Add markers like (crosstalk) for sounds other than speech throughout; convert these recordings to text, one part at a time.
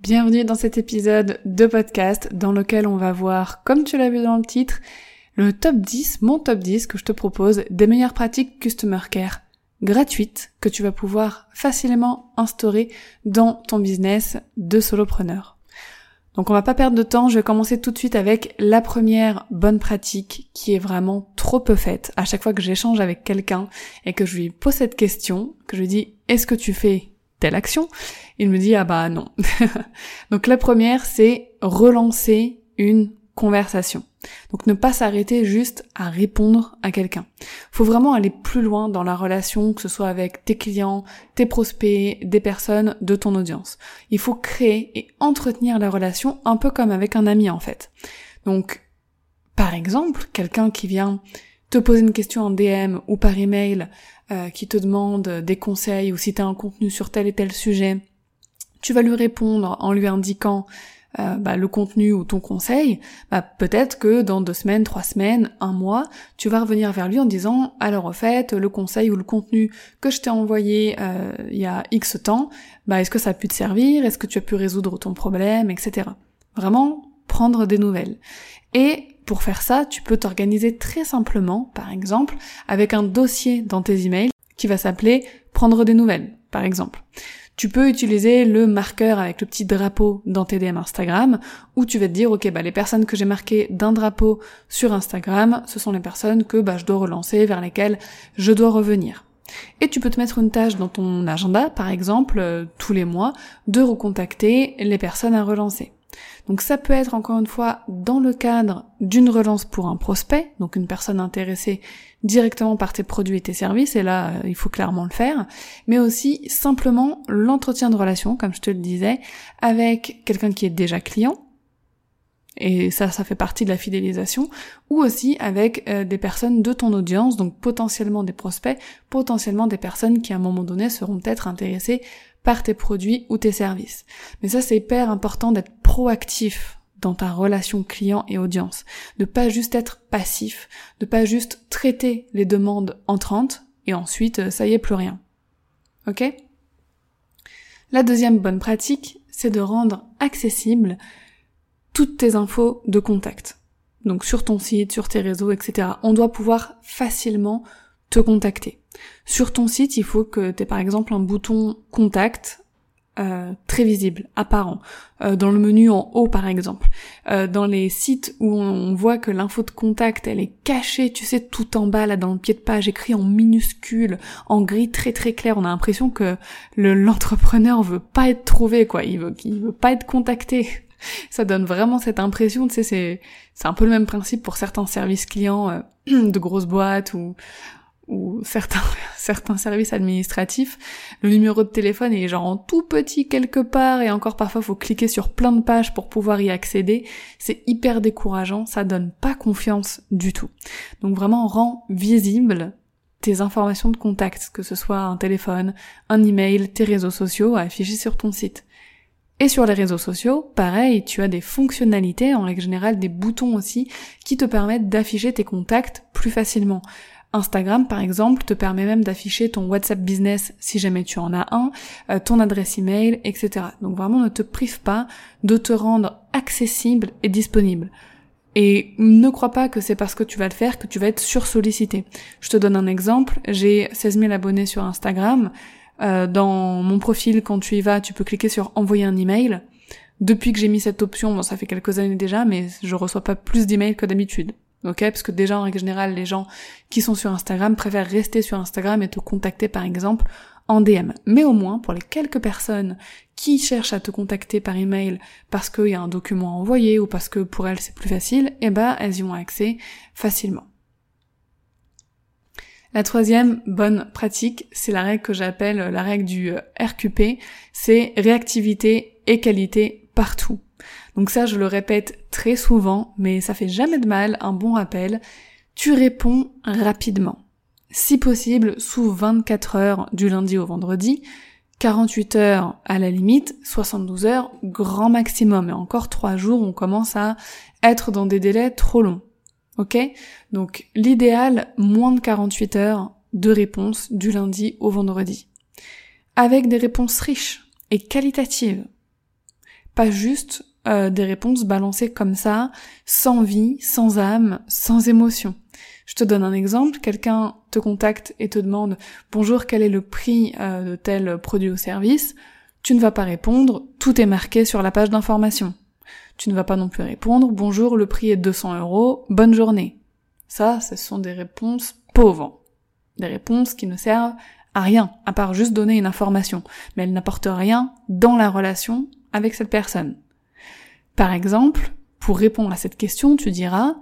Bienvenue dans cet épisode de podcast dans lequel on va voir, comme tu l'as vu dans le titre, le top 10, mon top 10 que je te propose des meilleures pratiques Customer Care gratuites que tu vas pouvoir facilement instaurer dans ton business de solopreneur. Donc on va pas perdre de temps, je vais commencer tout de suite avec la première bonne pratique qui est vraiment trop peu faite. À chaque fois que j'échange avec quelqu'un et que je lui pose cette question, que je lui dis est-ce que tu fais telle action, il me dit ah bah non. (laughs) Donc la première c'est relancer une conversation. Donc ne pas s'arrêter juste à répondre à quelqu'un. Faut vraiment aller plus loin dans la relation, que ce soit avec tes clients, tes prospects, des personnes de ton audience. Il faut créer et entretenir la relation un peu comme avec un ami en fait. Donc par exemple, quelqu'un qui vient te poser une question en DM ou par email euh, qui te demande des conseils ou si tu as un contenu sur tel et tel sujet, tu vas lui répondre en lui indiquant euh, bah, le contenu ou ton conseil, bah, peut-être que dans deux semaines, trois semaines, un mois, tu vas revenir vers lui en disant alors au fait le conseil ou le contenu que je t'ai envoyé euh, il y a X temps, bah, est-ce que ça a pu te servir, est-ce que tu as pu résoudre ton problème, etc. Vraiment prendre des nouvelles. Et pour faire ça, tu peux t'organiser très simplement, par exemple, avec un dossier dans tes emails qui va s'appeler prendre des nouvelles, par exemple. Tu peux utiliser le marqueur avec le petit drapeau dans tes DM Instagram, où tu vas te dire, ok, bah, les personnes que j'ai marquées d'un drapeau sur Instagram, ce sont les personnes que, bah, je dois relancer, vers lesquelles je dois revenir. Et tu peux te mettre une tâche dans ton agenda, par exemple, euh, tous les mois, de recontacter les personnes à relancer. Donc ça peut être encore une fois dans le cadre d'une relance pour un prospect, donc une personne intéressée directement par tes produits et tes services, et là euh, il faut clairement le faire, mais aussi simplement l'entretien de relation, comme je te le disais, avec quelqu'un qui est déjà client, et ça, ça fait partie de la fidélisation, ou aussi avec euh, des personnes de ton audience, donc potentiellement des prospects, potentiellement des personnes qui à un moment donné seront peut-être intéressées par tes produits ou tes services. Mais ça, c'est hyper important d'être proactif dans ta relation client et audience, de pas juste être passif, de pas juste traiter les demandes entrantes et ensuite euh, ça y est plus rien. OK? La deuxième bonne pratique, c'est de rendre accessible toutes tes infos de contact. Donc sur ton site, sur tes réseaux, etc. On doit pouvoir facilement te contacter. Sur ton site, il faut que tu aies par exemple un bouton contact euh, très visible, apparent, euh, dans le menu en haut par exemple. Euh, dans les sites où on voit que l'info de contact elle est cachée, tu sais, tout en bas là dans le pied de page, écrit en minuscule, en gris très très clair, on a l'impression que l'entrepreneur veut pas être trouvé quoi, il veut, il veut pas être contacté. (laughs) Ça donne vraiment cette impression, tu sais, c'est c'est un peu le même principe pour certains services clients (clears throat) de grosses boîtes ou ou certains, (laughs) certains services administratifs, le numéro de téléphone est genre en tout petit quelque part et encore parfois faut cliquer sur plein de pages pour pouvoir y accéder. C'est hyper décourageant, ça donne pas confiance du tout. Donc vraiment rends visible tes informations de contact, que ce soit un téléphone, un email, tes réseaux sociaux affichés sur ton site. Et sur les réseaux sociaux, pareil, tu as des fonctionnalités, en règle générale des boutons aussi, qui te permettent d'afficher tes contacts plus facilement. Instagram, par exemple, te permet même d'afficher ton WhatsApp business si jamais tu en as un, euh, ton adresse email, etc. Donc vraiment, ne te prive pas de te rendre accessible et disponible. Et ne crois pas que c'est parce que tu vas le faire que tu vas être sursollicité. Je te donne un exemple. J'ai 16 000 abonnés sur Instagram. Euh, dans mon profil, quand tu y vas, tu peux cliquer sur envoyer un email. Depuis que j'ai mis cette option, bon, ça fait quelques années déjà, mais je reçois pas plus d'emails que d'habitude. Ok, parce que déjà en règle générale, les gens qui sont sur Instagram préfèrent rester sur Instagram et te contacter par exemple en DM. Mais au moins, pour les quelques personnes qui cherchent à te contacter par email parce qu'il y a un document à envoyer ou parce que pour elles c'est plus facile, eh ben elles y ont accès facilement. La troisième bonne pratique, c'est la règle que j'appelle la règle du euh, RQP, c'est réactivité et qualité partout. Donc ça, je le répète très souvent, mais ça fait jamais de mal, un bon rappel. Tu réponds rapidement. Si possible, sous 24 heures du lundi au vendredi, 48 heures à la limite, 72 heures grand maximum. Et encore 3 jours, on commence à être dans des délais trop longs. Ok? Donc l'idéal, moins de 48 heures de réponse du lundi au vendredi. Avec des réponses riches et qualitatives. Pas juste euh, des réponses balancées comme ça, sans vie, sans âme, sans émotion. Je te donne un exemple, quelqu'un te contacte et te demande bonjour quel est le prix euh, de tel produit ou service, tu ne vas pas répondre, tout est marqué sur la page d'information. Tu ne vas pas non plus répondre bonjour le prix est 200 euros, bonne journée. Ça, ce sont des réponses pauvres. Des réponses qui ne servent à rien, à part juste donner une information, mais elles n'apportent rien dans la relation avec cette personne. Par exemple, pour répondre à cette question, tu diras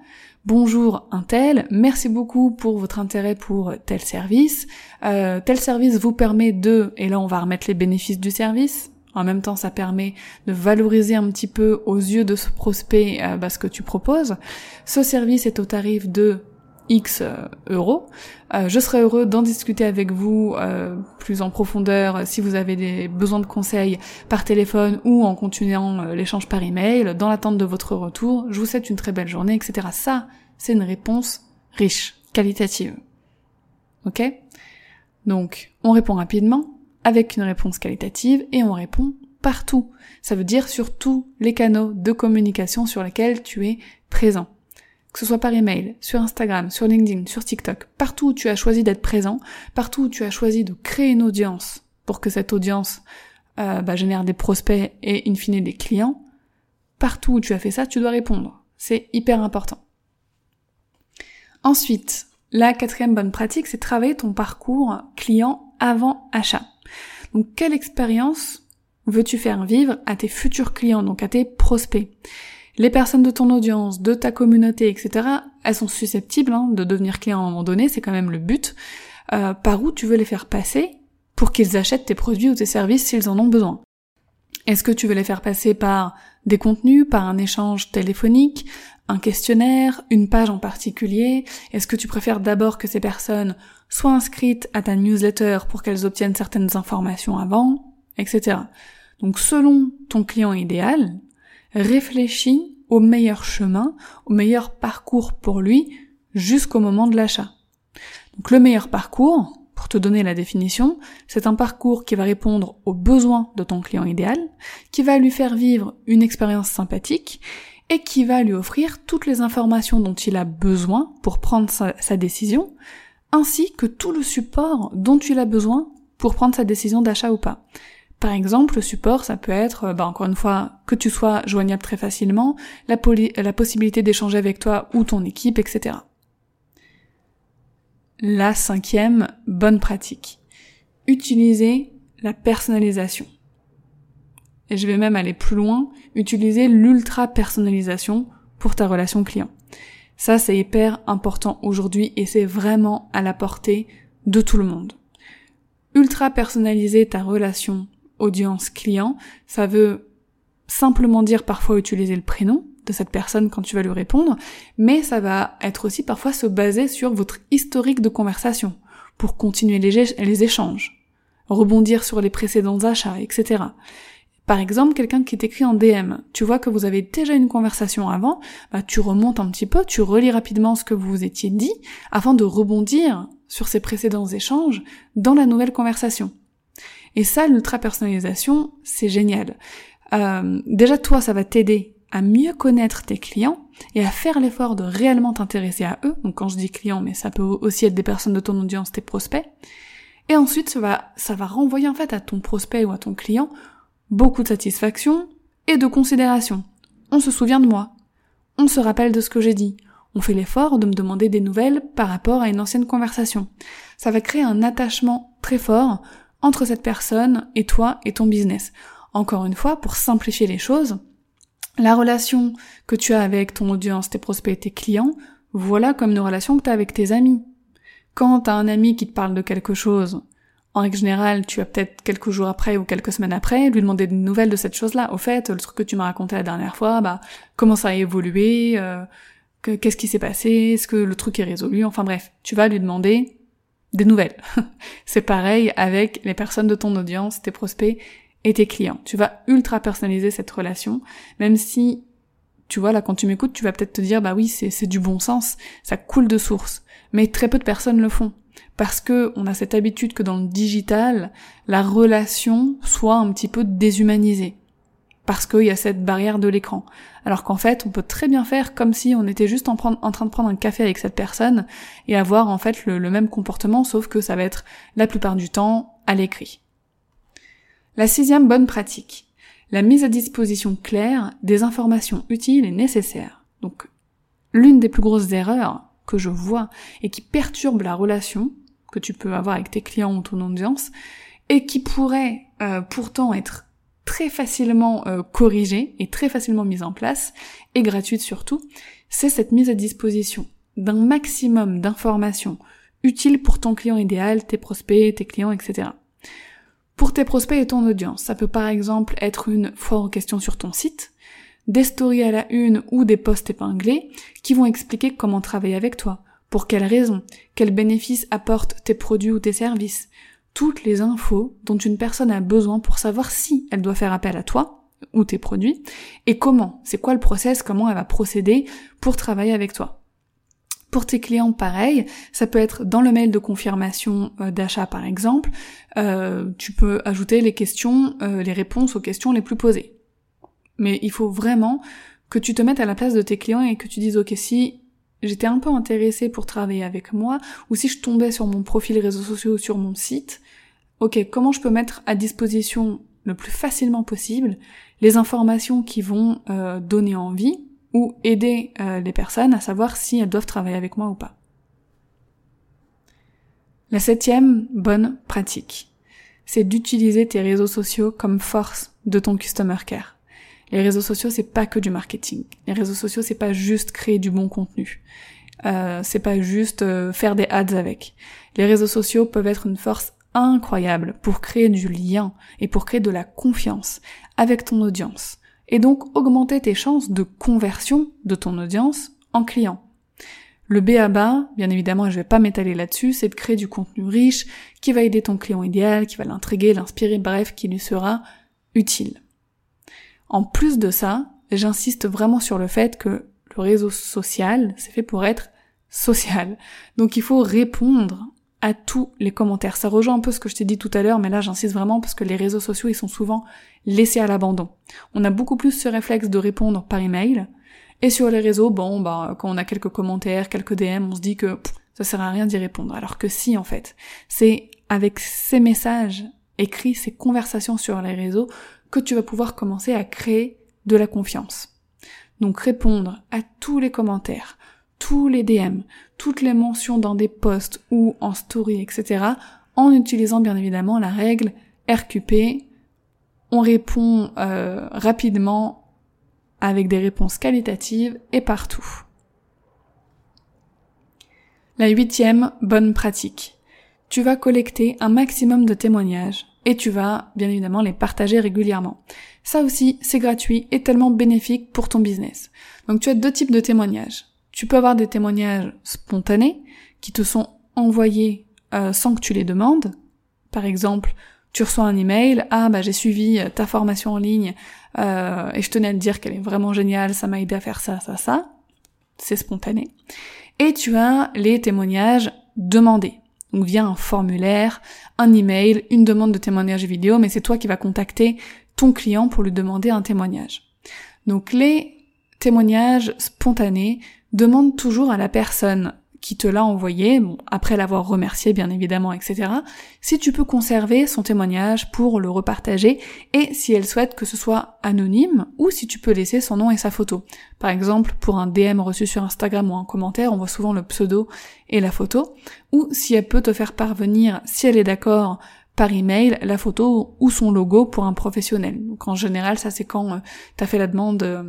Bonjour un tel, merci beaucoup pour votre intérêt pour tel service. Euh, tel service vous permet de, et là on va remettre les bénéfices du service. En même temps, ça permet de valoriser un petit peu aux yeux de ce prospect euh, bah, ce que tu proposes. Ce service est au tarif de X euh, euros. Euh, je serais heureux d'en discuter avec vous euh, plus en profondeur si vous avez des besoins de conseils par téléphone ou en continuant l'échange par email. Dans l'attente de votre retour, je vous souhaite une très belle journée, etc. Ça, c'est une réponse riche, qualitative. Ok? Donc, on répond rapidement avec une réponse qualitative et on répond partout. Ça veut dire sur tous les canaux de communication sur lesquels tu es présent que ce soit par email, sur Instagram, sur LinkedIn, sur TikTok, partout où tu as choisi d'être présent, partout où tu as choisi de créer une audience pour que cette audience euh, bah, génère des prospects et in fine des clients, partout où tu as fait ça, tu dois répondre. C'est hyper important. Ensuite, la quatrième bonne pratique, c'est travailler ton parcours client avant achat. Donc, quelle expérience veux-tu faire vivre à tes futurs clients, donc à tes prospects? Les personnes de ton audience, de ta communauté, etc., elles sont susceptibles hein, de devenir clients à un moment donné, c'est quand même le but. Euh, par où tu veux les faire passer pour qu'ils achètent tes produits ou tes services s'ils en ont besoin? Est-ce que tu veux les faire passer par des contenus, par un échange téléphonique, un questionnaire, une page en particulier? Est-ce que tu préfères d'abord que ces personnes soient inscrites à ta newsletter pour qu'elles obtiennent certaines informations avant, etc. Donc selon ton client idéal, réfléchis au meilleur chemin, au meilleur parcours pour lui jusqu'au moment de l'achat. Donc le meilleur parcours, pour te donner la définition, c'est un parcours qui va répondre aux besoins de ton client idéal, qui va lui faire vivre une expérience sympathique et qui va lui offrir toutes les informations dont il a besoin pour prendre sa, sa décision, ainsi que tout le support dont il a besoin pour prendre sa décision d'achat ou pas. Par exemple, le support, ça peut être, bah, encore une fois, que tu sois joignable très facilement, la, possibilité d'échanger avec toi ou ton équipe, etc. La cinquième bonne pratique. Utiliser la personnalisation. Et je vais même aller plus loin, utiliser l'ultra personnalisation pour ta relation client. Ça, c'est hyper important aujourd'hui et c'est vraiment à la portée de tout le monde. Ultra personnaliser ta relation audience client, ça veut simplement dire parfois utiliser le prénom de cette personne quand tu vas lui répondre, mais ça va être aussi parfois se baser sur votre historique de conversation pour continuer les, les échanges, rebondir sur les précédents achats, etc. Par exemple, quelqu'un qui t'écrit en DM, tu vois que vous avez déjà une conversation avant, bah, tu remontes un petit peu, tu relis rapidement ce que vous vous étiez dit, afin de rebondir sur ces précédents échanges dans la nouvelle conversation. Et ça, l'ultra-personnalisation, c'est génial. Euh, déjà, toi, ça va t'aider à mieux connaître tes clients et à faire l'effort de réellement t'intéresser à eux. Donc quand je dis clients, mais ça peut aussi être des personnes de ton audience, tes prospects. Et ensuite, ça va, ça va renvoyer en fait à ton prospect ou à ton client beaucoup de satisfaction et de considération. On se souvient de moi. On se rappelle de ce que j'ai dit. On fait l'effort de me demander des nouvelles par rapport à une ancienne conversation. Ça va créer un attachement très fort entre cette personne et toi et ton business. Encore une fois, pour simplifier les choses, la relation que tu as avec ton audience, tes prospects, tes clients, voilà comme une relation que tu as avec tes amis, Quand t'as un ami qui te parle de quelque chose, en règle générale, tu vas peut-être quelques jours après ou quelques semaines après lui demander des nouvelles de cette chose-là. Au fait, le truc que tu m'as raconté la dernière fois, bah comment ça a évolué, euh, qu'est-ce qui s'est passé, est-ce que le truc est résolu, enfin bref, tu vas lui demander des nouvelles. (laughs) C'est pareil avec les personnes de ton audience, tes prospects et tes clients. Tu vas ultra personnaliser cette relation, même si tu vois là quand tu m'écoutes, tu vas peut-être te dire bah oui, c'est du bon sens, ça coule de source. Mais très peu de personnes le font parce que on a cette habitude que dans le digital, la relation soit un petit peu déshumanisée parce qu'il y a cette barrière de l'écran. Alors qu'en fait, on peut très bien faire comme si on était juste en, train de prendre un café avec cette personne et avoir en fait le, même comportement, sauf que ça va être la plupart du temps à l'écrit. La sixième bonne pratique, la mise à disposition claire des informations utiles et nécessaires. Donc, l'une des plus grosses erreurs que je vois et qui perturbe la relation que tu peux avoir avec tes clients ou ton audience et qui pourrait euh, pourtant être très facilement euh, corrigée et très facilement mise en place et gratuite surtout, c'est cette mise à disposition d'un maximum d'informations utiles pour ton client idéal, tes prospects, tes clients, etc. Pour tes prospects et ton audience, ça peut par exemple être une foire aux questions sur ton site, des stories à la une ou des posts épinglés qui vont expliquer comment travailler avec toi, pour quelles raisons, quels bénéfices apportent tes produits ou tes services, toutes les infos dont une personne a besoin pour savoir si elle doit faire appel à toi ou tes produits et comment, c'est quoi le process, comment elle va procéder pour travailler avec toi? Pour tes clients, pareil, ça peut être dans le mail de confirmation euh, d'achat par exemple, euh, tu peux ajouter les questions, euh, les réponses aux questions les plus posées. Mais il faut vraiment que tu te mettes à la place de tes clients et que tu dises ok si j'étais un peu intéressée pour travailler avec moi ou si je tombais sur mon profil réseaux sociaux ou sur mon site, ok comment je peux mettre à disposition le plus facilement possible les informations qui vont euh, donner envie ou aider euh, les personnes à savoir si elles doivent travailler avec moi ou pas. La septième bonne pratique, c'est d'utiliser tes réseaux sociaux comme force de ton customer care. Les réseaux sociaux, c'est pas que du marketing. Les réseaux sociaux, c'est pas juste créer du bon contenu. Euh, c'est pas juste euh, faire des ads avec. Les réseaux sociaux peuvent être une force incroyable pour créer du lien et pour créer de la confiance avec ton audience. Et donc augmenter tes chances de conversion de ton audience en client. Le B à bas, bien évidemment, je vais pas m'étaler là-dessus, c'est de créer du contenu riche qui va aider ton client idéal, qui va l'intriguer, l'inspirer, bref, qui lui sera utile. En plus de ça, j'insiste vraiment sur le fait que le réseau social, c'est fait pour être social. Donc il faut répondre à tous les commentaires. Ça rejoint un peu ce que je t'ai dit tout à l'heure, mais là j'insiste vraiment parce que les réseaux sociaux, ils sont souvent laissés à l'abandon. On a beaucoup plus ce réflexe de répondre par email. Et sur les réseaux, bon, bah, quand on a quelques commentaires, quelques DM, on se dit que ça sert à rien d'y répondre. Alors que si, en fait, c'est avec ces messages écrits, ces conversations sur les réseaux, que tu vas pouvoir commencer à créer de la confiance. Donc répondre à tous les commentaires, tous les DM, toutes les mentions dans des posts ou en story, etc. en utilisant bien évidemment la règle RQP. On répond euh, rapidement avec des réponses qualitatives et partout. La huitième bonne pratique. Tu vas collecter un maximum de témoignages et tu vas bien évidemment les partager régulièrement. Ça aussi, c'est gratuit et tellement bénéfique pour ton business. Donc tu as deux types de témoignages. Tu peux avoir des témoignages spontanés qui te sont envoyés euh, sans que tu les demandes. Par exemple, tu reçois un email, ah bah j'ai suivi ta formation en ligne euh, et je tenais à te dire qu'elle est vraiment géniale, ça m'a aidé à faire ça, ça, ça. C'est spontané. Et tu as les témoignages demandés. Donc via un formulaire, un email, une demande de témoignage vidéo, mais c'est toi qui vas contacter ton client pour lui demander un témoignage. Donc les témoignages spontanés demandent toujours à la personne qui te l'a envoyé, après l'avoir remercié bien évidemment, etc., si tu peux conserver son témoignage pour le repartager, et si elle souhaite que ce soit anonyme, ou si tu peux laisser son nom et sa photo. Par exemple, pour un DM reçu sur Instagram ou un commentaire, on voit souvent le pseudo et la photo, ou si elle peut te faire parvenir, si elle est d'accord, par email la photo ou son logo pour un professionnel. Donc en général, ça c'est quand euh, tu as fait la demande, euh,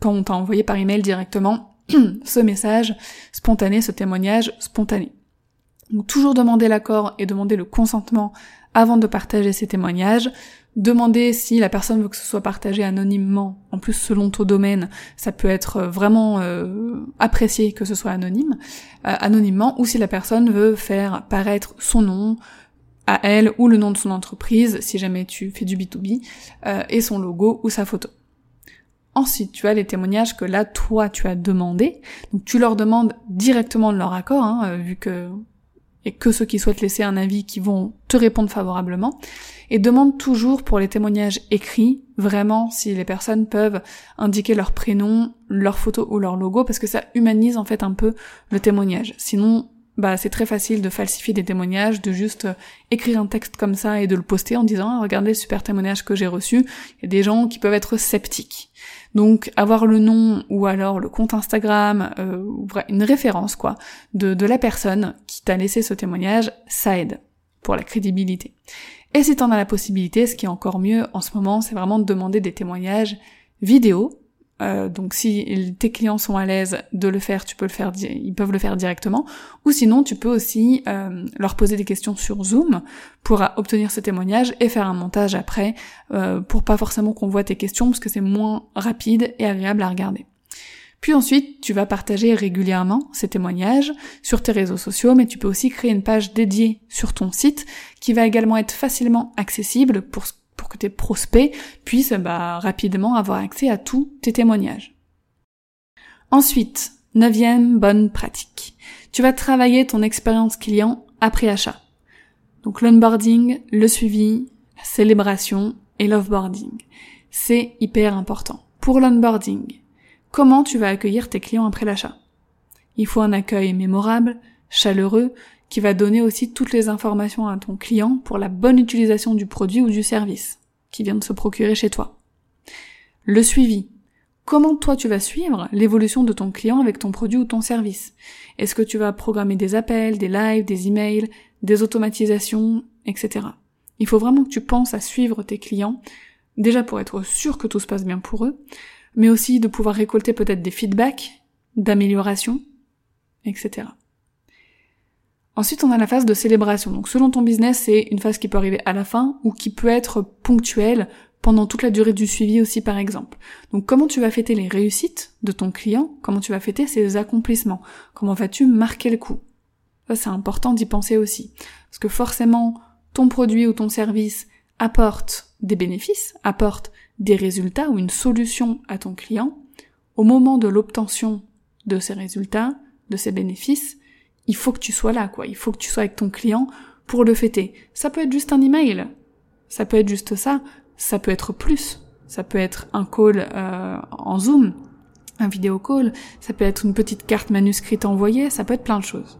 quand on t'a envoyé par email directement (clears throat) ce message spontané, ce témoignage spontané. Donc toujours demander l'accord et demander le consentement avant de partager ces témoignages. Demander si la personne veut que ce soit partagé anonymement. En plus, selon ton domaine, ça peut être vraiment euh, apprécié que ce soit anonyme, euh, anonymement, ou si la personne veut faire paraître son nom à elle ou le nom de son entreprise, si jamais tu fais du B2B, euh, et son logo ou sa photo. Ensuite, tu as les témoignages que là, toi, tu as demandé. Donc, tu leur demandes directement de leur accord, hein, vu que et que ceux qui souhaitent laisser un avis qui vont te répondre favorablement. Et demande toujours pour les témoignages écrits, vraiment, si les personnes peuvent indiquer leur prénom, leur photo ou leur logo, parce que ça humanise en fait un peu le témoignage. Sinon, bah c'est très facile de falsifier des témoignages, de juste euh, écrire un texte comme ça et de le poster en disant ah, regardez le super témoignage que j'ai reçu. Il y a des gens qui peuvent être sceptiques. Donc avoir le nom ou alors le compte Instagram, euh, une référence quoi, de, de la personne qui t'a laissé ce témoignage, ça aide pour la crédibilité. Et si t'en as la possibilité, ce qui est encore mieux en ce moment, c'est vraiment de demander des témoignages vidéo, euh, donc si tes clients sont à l'aise de le faire, tu peux le faire, ils peuvent le faire directement. Ou sinon, tu peux aussi euh, leur poser des questions sur Zoom pour obtenir ce témoignage et faire un montage après euh, pour pas forcément qu'on voit tes questions parce que c'est moins rapide et agréable à regarder. Puis ensuite, tu vas partager régulièrement ces témoignages sur tes réseaux sociaux, mais tu peux aussi créer une page dédiée sur ton site qui va également être facilement accessible pour tes prospects puissent bah, rapidement avoir accès à tous tes témoignages. Ensuite, neuvième bonne pratique. Tu vas travailler ton expérience client après achat. Donc l'onboarding, le suivi, la célébration et l'offboarding. C'est hyper important. Pour l'onboarding, comment tu vas accueillir tes clients après l'achat? Il faut un accueil mémorable, chaleureux, qui va donner aussi toutes les informations à ton client pour la bonne utilisation du produit ou du service qui vient de se procurer chez toi. Le suivi. Comment toi tu vas suivre l'évolution de ton client avec ton produit ou ton service? Est-ce que tu vas programmer des appels, des lives, des emails, des automatisations, etc. Il faut vraiment que tu penses à suivre tes clients, déjà pour être sûr que tout se passe bien pour eux, mais aussi de pouvoir récolter peut-être des feedbacks, d'amélioration, etc. Ensuite, on a la phase de célébration. Donc, selon ton business, c'est une phase qui peut arriver à la fin ou qui peut être ponctuelle pendant toute la durée du suivi aussi, par exemple. Donc, comment tu vas fêter les réussites de ton client? Comment tu vas fêter ses accomplissements? Comment vas-tu marquer le coup? Ça, c'est important d'y penser aussi. Parce que forcément, ton produit ou ton service apporte des bénéfices, apporte des résultats ou une solution à ton client. Au moment de l'obtention de ces résultats, de ces bénéfices, il faut que tu sois là, quoi. Il faut que tu sois avec ton client pour le fêter. Ça peut être juste un email, ça peut être juste ça, ça peut être plus, ça peut être un call euh, en Zoom, un vidéo call, ça peut être une petite carte manuscrite envoyée, ça peut être plein de choses.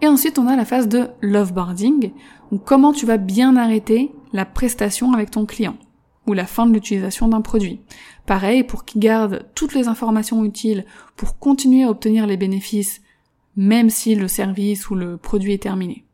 Et ensuite, on a la phase de loveboarding, donc comment tu vas bien arrêter la prestation avec ton client ou la fin de l'utilisation d'un produit. Pareil, pour qu'il garde toutes les informations utiles pour continuer à obtenir les bénéfices même si le service ou le produit est terminé.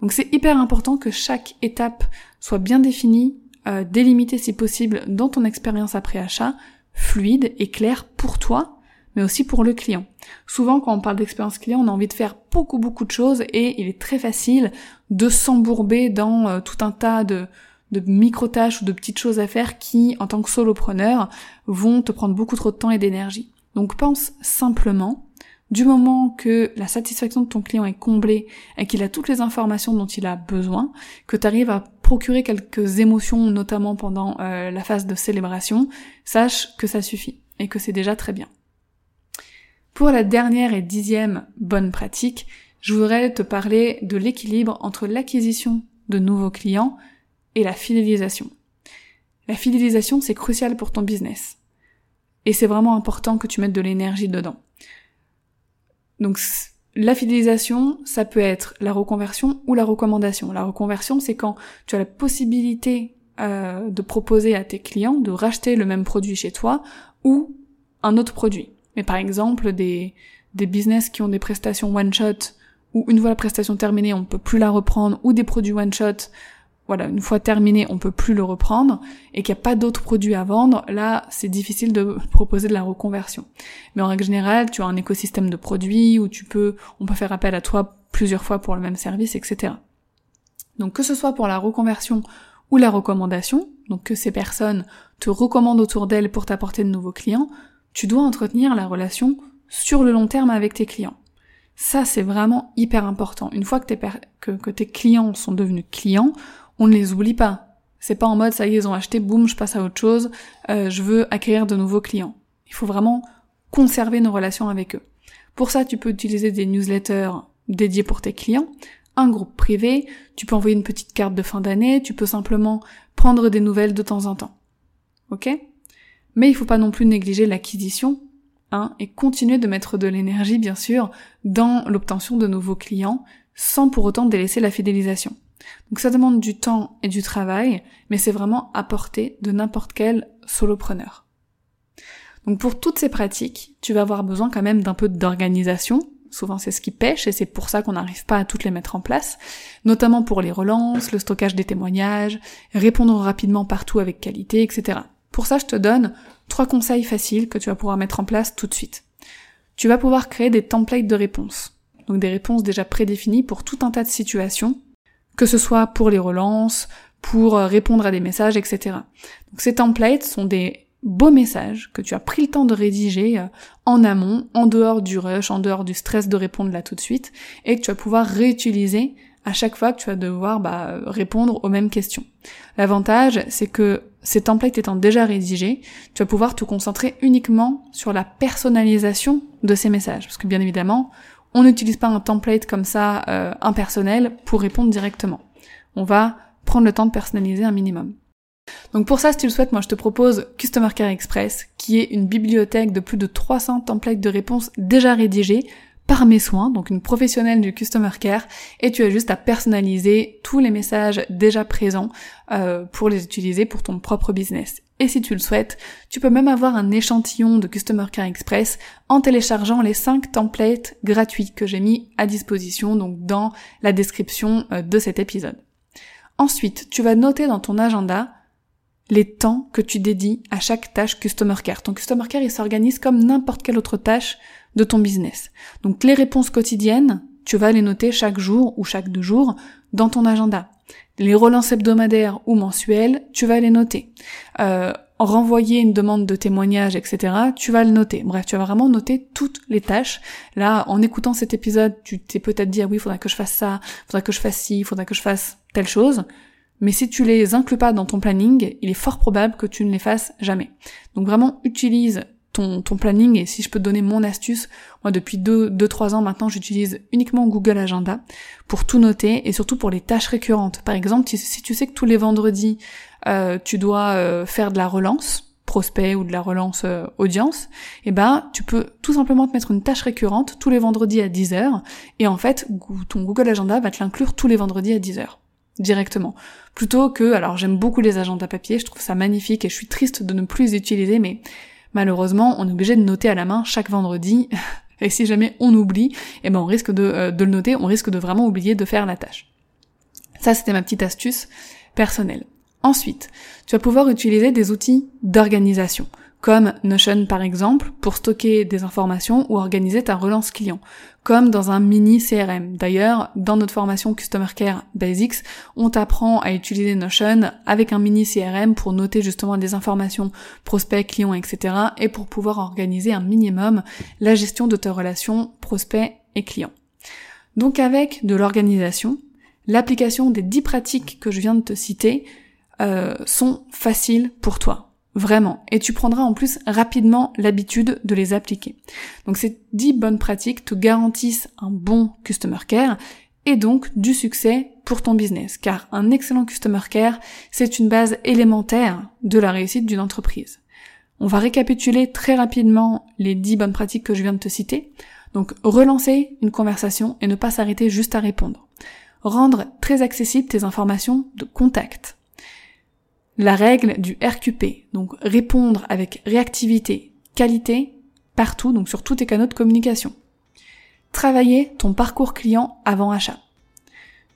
Donc c'est hyper important que chaque étape soit bien définie, euh, délimitée si possible dans ton expérience après achat, fluide et claire pour toi, mais aussi pour le client. Souvent quand on parle d'expérience client, on a envie de faire beaucoup beaucoup de choses et il est très facile de s'embourber dans euh, tout un tas de, de micro-tâches ou de petites choses à faire qui, en tant que solopreneur, vont te prendre beaucoup trop de temps et d'énergie. Donc pense simplement du moment que la satisfaction de ton client est comblée et qu'il a toutes les informations dont il a besoin, que tu arrives à procurer quelques émotions, notamment pendant euh, la phase de célébration, sache que ça suffit et que c'est déjà très bien. Pour la dernière et dixième bonne pratique, je voudrais te parler de l'équilibre entre l'acquisition de nouveaux clients et la fidélisation. La fidélisation, c'est crucial pour ton business. Et c'est vraiment important que tu mettes de l'énergie dedans. Donc la fidélisation, ça peut être la reconversion ou la recommandation. La reconversion, c'est quand tu as la possibilité euh, de proposer à tes clients de racheter le même produit chez toi ou un autre produit. Mais par exemple, des, des business qui ont des prestations one-shot, ou une fois la prestation terminée, on ne peut plus la reprendre, ou des produits one-shot, voilà, une fois terminé, on peut plus le reprendre et qu'il n'y a pas d'autres produits à vendre, là, c'est difficile de (laughs) proposer de la reconversion. Mais en règle générale, tu as un écosystème de produits où tu peux, on peut faire appel à toi plusieurs fois pour le même service, etc. Donc que ce soit pour la reconversion ou la recommandation, donc que ces personnes te recommandent autour d'elles pour t'apporter de nouveaux clients, tu dois entretenir la relation sur le long terme avec tes clients. Ça, c'est vraiment hyper important. Une fois que tes, que tes clients sont devenus clients, on ne les oublie pas. C'est pas en mode ça y est, ils ont acheté, boum, je passe à autre chose, euh, je veux acquérir de nouveaux clients. Il faut vraiment conserver nos relations avec eux. Pour ça, tu peux utiliser des newsletters dédiés pour tes clients, un groupe privé, tu peux envoyer une petite carte de fin d'année, tu peux simplement prendre des nouvelles de temps en temps. Ok? Mais il faut pas non plus négliger l'acquisition, hein, et continuer de mettre de l'énergie, bien sûr, dans l'obtention de nouveaux clients, sans pour autant délaisser la fidélisation. Donc ça demande du temps et du travail, mais c'est vraiment à portée de n'importe quel solopreneur. Donc pour toutes ces pratiques, tu vas avoir besoin quand même d'un peu d'organisation. Souvent c'est ce qui pêche et c'est pour ça qu'on n'arrive pas à toutes les mettre en place, notamment pour les relances, le stockage des témoignages, répondre rapidement partout avec qualité, etc. Pour ça je te donne trois conseils faciles que tu vas pouvoir mettre en place tout de suite. Tu vas pouvoir créer des templates de réponses, donc des réponses déjà prédéfinies pour tout un tas de situations que ce soit pour les relances, pour euh, répondre à des messages, etc. Donc ces templates sont des beaux messages que tu as pris le temps de rédiger euh, en amont, en dehors du rush, en dehors du stress de répondre là tout de suite, et que tu vas pouvoir réutiliser à chaque fois que tu vas devoir bah, répondre aux mêmes questions. L'avantage, c'est que ces templates étant déjà rédigés, tu vas pouvoir te concentrer uniquement sur la personnalisation de ces messages. Parce que bien évidemment, on n'utilise pas un template comme ça euh, impersonnel pour répondre directement. On va prendre le temps de personnaliser un minimum. Donc pour ça, si tu le souhaites, moi je te propose Customer Care Express, qui est une bibliothèque de plus de 300 templates de réponses déjà rédigés par mes soins, donc une professionnelle du Customer Care, et tu as juste à personnaliser tous les messages déjà présents euh, pour les utiliser pour ton propre business. Et si tu le souhaites, tu peux même avoir un échantillon de Customer Care Express en téléchargeant les 5 templates gratuits que j'ai mis à disposition donc dans la description euh, de cet épisode. Ensuite, tu vas noter dans ton agenda les temps que tu dédies à chaque tâche Customer Care. Ton Customer Care, il s'organise comme n'importe quelle autre tâche de ton business. Donc les réponses quotidiennes, tu vas les noter chaque jour ou chaque deux jours dans ton agenda. Les relances hebdomadaires ou mensuelles, tu vas les noter. Euh, renvoyer une demande de témoignage, etc., tu vas le noter. Bref, tu vas vraiment noter toutes les tâches. Là, en écoutant cet épisode, tu t'es peut-être dit, ah oui, faudra que je fasse ça, faudra que je fasse ci, faudra que je fasse telle chose. Mais si tu les inclus pas dans ton planning, il est fort probable que tu ne les fasses jamais. Donc vraiment, utilise ton, ton planning et si je peux donner mon astuce, moi depuis 2 deux, 3 ans maintenant j'utilise uniquement Google Agenda pour tout noter et surtout pour les tâches récurrentes. Par exemple, si, tu sais que tous les vendredis euh, tu dois euh, faire de la relance prospect ou de la relance euh, audience, eh ben tu peux tout simplement te mettre une tâche récurrente tous les vendredis à 10h et en fait ton Google Agenda va te l'inclure tous les vendredis à 10h directement. Plutôt que, alors j'aime beaucoup les agendas papier, je trouve ça magnifique et je suis triste de ne plus les utiliser, mais malheureusement, on est obligé de noter à la main chaque vendredi. (laughs) Et si jamais on oublie, eh ben on risque de, euh, de le noter, on risque de vraiment oublier de faire la tâche. Ça, c'était ma petite astuce personnelle. Ensuite, tu vas pouvoir utiliser des outils d'organisation comme Notion par exemple, pour stocker des informations ou organiser ta relance client, comme dans un mini CRM. D'ailleurs, dans notre formation Customer Care Basics, on t'apprend à utiliser Notion avec un mini CRM pour noter justement des informations prospects, clients, etc. et pour pouvoir organiser un minimum la gestion de ta relation prospect et client. Donc avec de l'organisation, l'application des 10 pratiques que je viens de te citer euh, sont faciles pour toi. Vraiment. Et tu prendras en plus rapidement l'habitude de les appliquer. Donc ces 10 bonnes pratiques te garantissent un bon customer care et donc du succès pour ton business. Car un excellent customer care, c'est une base élémentaire de la réussite d'une entreprise. On va récapituler très rapidement les 10 bonnes pratiques que je viens de te citer. Donc relancer une conversation et ne pas s'arrêter juste à répondre. Rendre très accessibles tes informations de contact la règle du RQP, donc répondre avec réactivité, qualité, partout, donc sur tous tes canaux de communication. Travailler ton parcours client avant achat.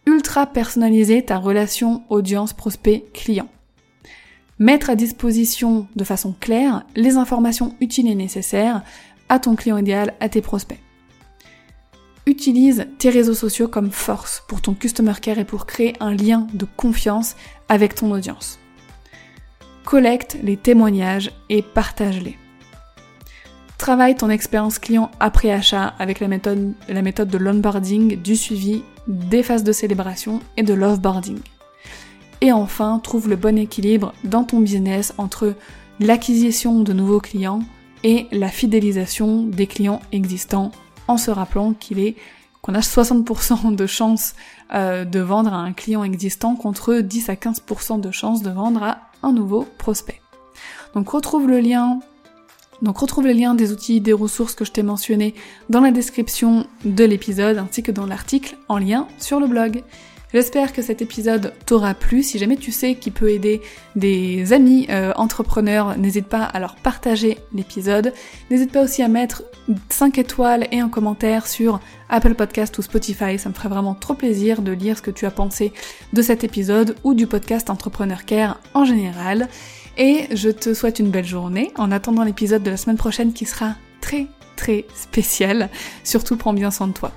ultra personnaliser ta relation audience-prospect-client. Mettre à disposition de façon claire les informations utiles et nécessaires à ton client idéal, à tes prospects. Utilise tes réseaux sociaux comme force pour ton customer care et pour créer un lien de confiance avec ton audience. Collecte les témoignages et partage-les. Travaille ton expérience client après achat avec la méthode, la méthode de l'onboarding, du suivi, des phases de célébration et de l'offboarding. Et enfin, trouve le bon équilibre dans ton business entre l'acquisition de nouveaux clients et la fidélisation des clients existants en se rappelant qu'il est qu'on a 60% de chances euh, de vendre à un client existant contre 10 à 15% de chances de vendre à nouveau prospect. Donc retrouve le lien donc retrouve les liens des outils, des ressources que je t'ai mentionnés dans la description de l'épisode ainsi que dans l'article en lien sur le blog. J'espère que cet épisode t'aura plu. Si jamais tu sais qu'il peut aider des amis euh, entrepreneurs, n'hésite pas à leur partager l'épisode. N'hésite pas aussi à mettre 5 étoiles et un commentaire sur Apple Podcast ou Spotify. Ça me ferait vraiment trop plaisir de lire ce que tu as pensé de cet épisode ou du podcast Entrepreneur Care en général. Et je te souhaite une belle journée en attendant l'épisode de la semaine prochaine qui sera très très spécial. Surtout prends bien soin de toi.